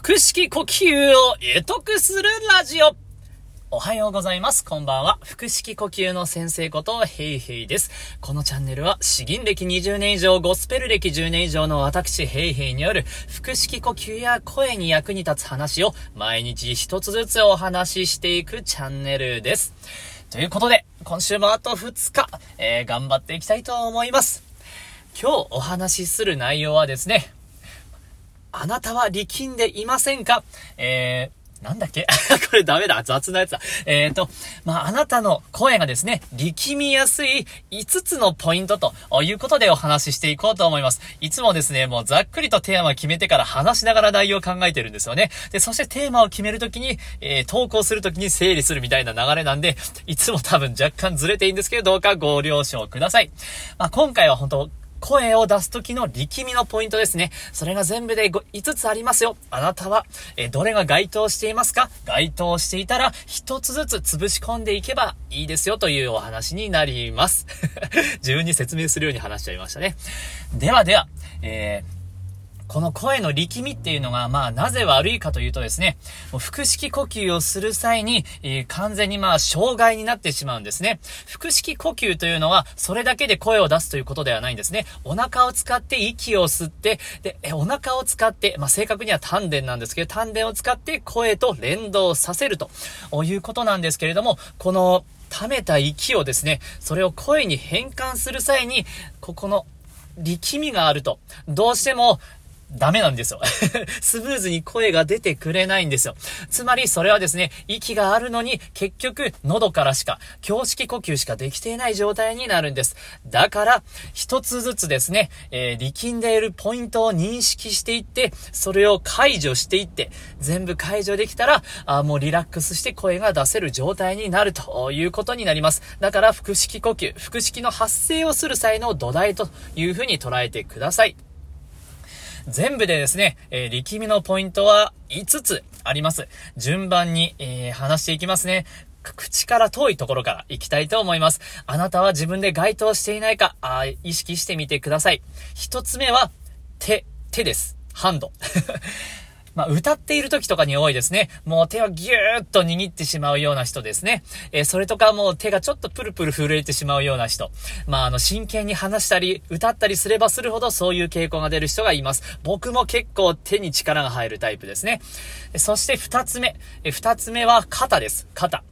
腹式呼吸を得得するラジオ。おはようございます。こんばんは。腹式呼吸の先生ことヘイヘイです。このチャンネルは詩吟歴20年以上、ゴスペル歴10年以上の私ヘイヘイによる腹式呼吸や声に役に立つ話を毎日一つずつお話ししていくチャンネルです。ということで、今週もあと2日、えー、頑張っていきたいと思います。今日お話しする内容はですね、あなたは力んでいませんか？えー、なんだっけ？これダメだ。雑なやつだ。えっ、ー、と、まあ、あなたの声がですね、力みやすい5つのポイントということでお話ししていこうと思います。いつもですね、もうざっくりとテーマ決めてから話しながら内容を考えてるんですよね。で、そしてテーマを決めるときに、えー、投稿するときに整理するみたいな流れなんで、いつも多分若干ずれていいんですけど、どうかご了承ください。まあ、今回は本当声を出す時の力みのポイントですね。それが全部で5つありますよ。あなたは、えどれが該当していますか？該当していたら、1つずつ潰し込んでいけばいいですよというお話になります。自分に説明するように話しちゃいましたね。ではでは、えーこの声の力みっていうのが、まあ、なぜ悪いかというとですね、もう腹式呼吸をする際に、えー、完全にまあ、障害になってしまうんですね。腹式呼吸というのは、それだけで声を出すということではないんですね。お腹を使って息を吸って、で、えお腹を使って、まあ、正確には丹田なんですけど、丹田を使って声と連動させるということなんですけれども、この、溜めた息をですね、それを声に変換する際に、ここの力みがあると、どうしてもダメなんですよ。スムーズに声が出てくれないんですよ。つまりそれはですね、息があるのに結局喉からしか、胸式呼吸しかできていない状態になるんです。だから、一つずつですね、えー、力んでいるポイントを認識していって、それを解除していって、全部解除できたら、あもうリラックスして声が出せる状態になるということになります。だから、腹式呼吸、腹式の発声をする際の土台というふうに捉えてください。全部でですね、えー、力みのポイントは5つあります。順番に、えー、話していきますね。口から遠いところから行きたいと思います。あなたは自分で該当していないか、あ意識してみてください。一つ目は、手、手です。ハンド。まあ、歌っている時とかに多いですね。もう手をギューッと握ってしまうような人ですね。えー、それとかもう手がちょっとプルプル震えてしまうような人。まあ、あの、真剣に話したり、歌ったりすればするほどそういう傾向が出る人がいます。僕も結構手に力が入るタイプですね。そして二つ目。え二つ目は肩です。肩。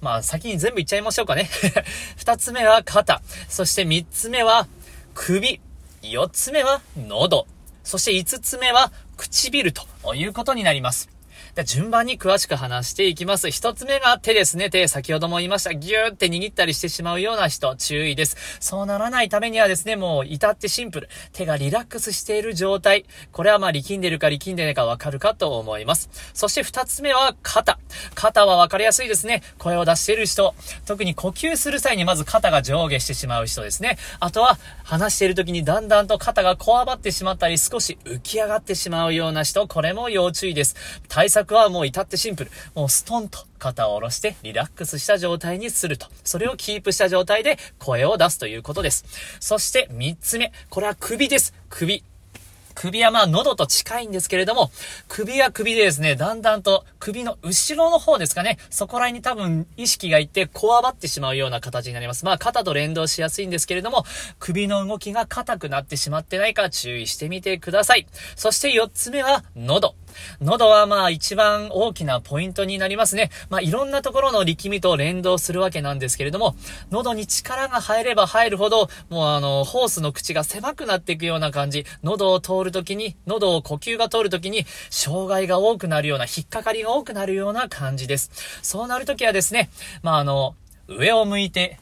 まあ、先に全部言っちゃいましょうかね。二つ目は肩。そして三つ目は首。四つ目は喉。そして五つ目は唇ということになります。で、順番に詳しく話していきます。一つ目が手ですね。手、先ほども言いました。ギューって握ったりしてしまうような人、注意です。そうならないためにはですね、もう至ってシンプル。手がリラックスしている状態。これはまあ力んでるか力んでないかわかるかと思います。そして二つ目は肩。肩はわかりやすいですね。声を出している人。特に呼吸する際にまず肩が上下してしまう人ですね。あとは話している時にだんだんと肩がこわばってしまったり少し浮き上がってしまうような人。これも要注意です。対策はもう至ってシンプル。もうストンと肩を下ろしてリラックスした状態にすると。それをキープした状態で声を出すということです。そして3つ目。これは首です。首。首はまあ喉と近いんですけれども、首は首でですね、だんだんと首の後ろの方ですかね、そこら辺に多分意識がいってこわばってしまうような形になります。まあ肩と連動しやすいんですけれども、首の動きが硬くなってしまってないか注意してみてください。そして4つ目は喉。喉はまあ一番大きなポイントになりますね。まあいろんなところの力みと連動するわけなんですけれども、喉に力が入れば入るほど、もうあの、ホースの口が狭くなっていくような感じ、喉を通るときに、喉を呼吸が通るときに、障害が多くなるような、引っかかりが多くなるような感じです。そうなるときはですね、まああの、上を向いて、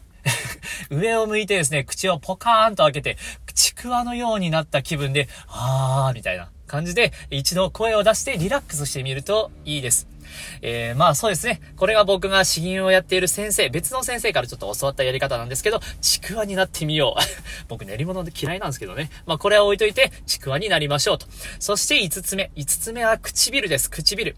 上を向いてですね、口をポカーンと開けて、ちくわのようになった気分で、あー、みたいな。感じで、一度声を出してリラックスしてみるといいです。えー、まあそうですね。これが僕が詩吟をやっている先生、別の先生からちょっと教わったやり方なんですけど、ちくわになってみよう。僕練り物で嫌いなんですけどね。まあこれは置いといて、ちくわになりましょうと。そして5つ目。5つ目は唇です。唇。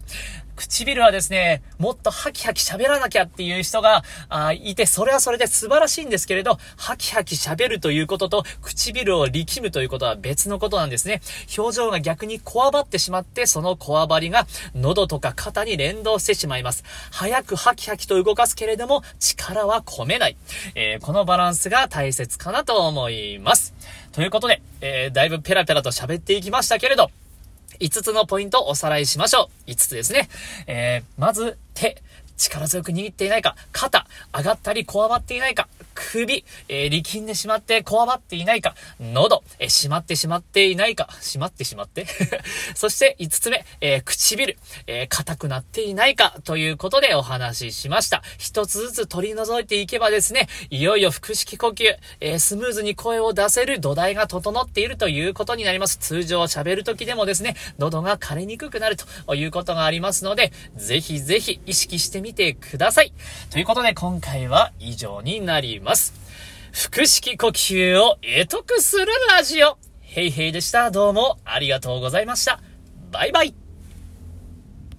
唇はですね、もっとハキハキ喋らなきゃっていう人が、あいて、それはそれで素晴らしいんですけれど、ハキハキ喋るということと、唇を力むということは別のことなんですね。表情が逆にこわばってしまって、そのこわばりが、喉とか肩に連連動してしまいます。早くハキハキと動かすけれども、力は込めない。えー、このバランスが大切かなと思います。ということで、えー、だいぶペラペラと喋っていきましたけれど、5つのポイントをおさらいしましょう。5つですね。えー、まず、手。力強く握っていないか、肩、上がったりこわばっていないか、首、えー、力んでしまってこわばっていないか、喉、えー、閉まってしまっていないか、閉まってしまって そして5つ目、えー、唇、え、硬くなっていないかということでお話ししました。一つずつ取り除いていけばですね、いよいよ腹式呼吸、え、スムーズに声を出せる土台が整っているということになります。通常喋る時でもですね、喉が枯れにくくなるということがありますので、ぜひぜひ意識してみてください。ということで今回は以上になりますます。腹式呼吸を得得するラジオ。ヘイヘイでした。どうもありがとうございました。バイバイ。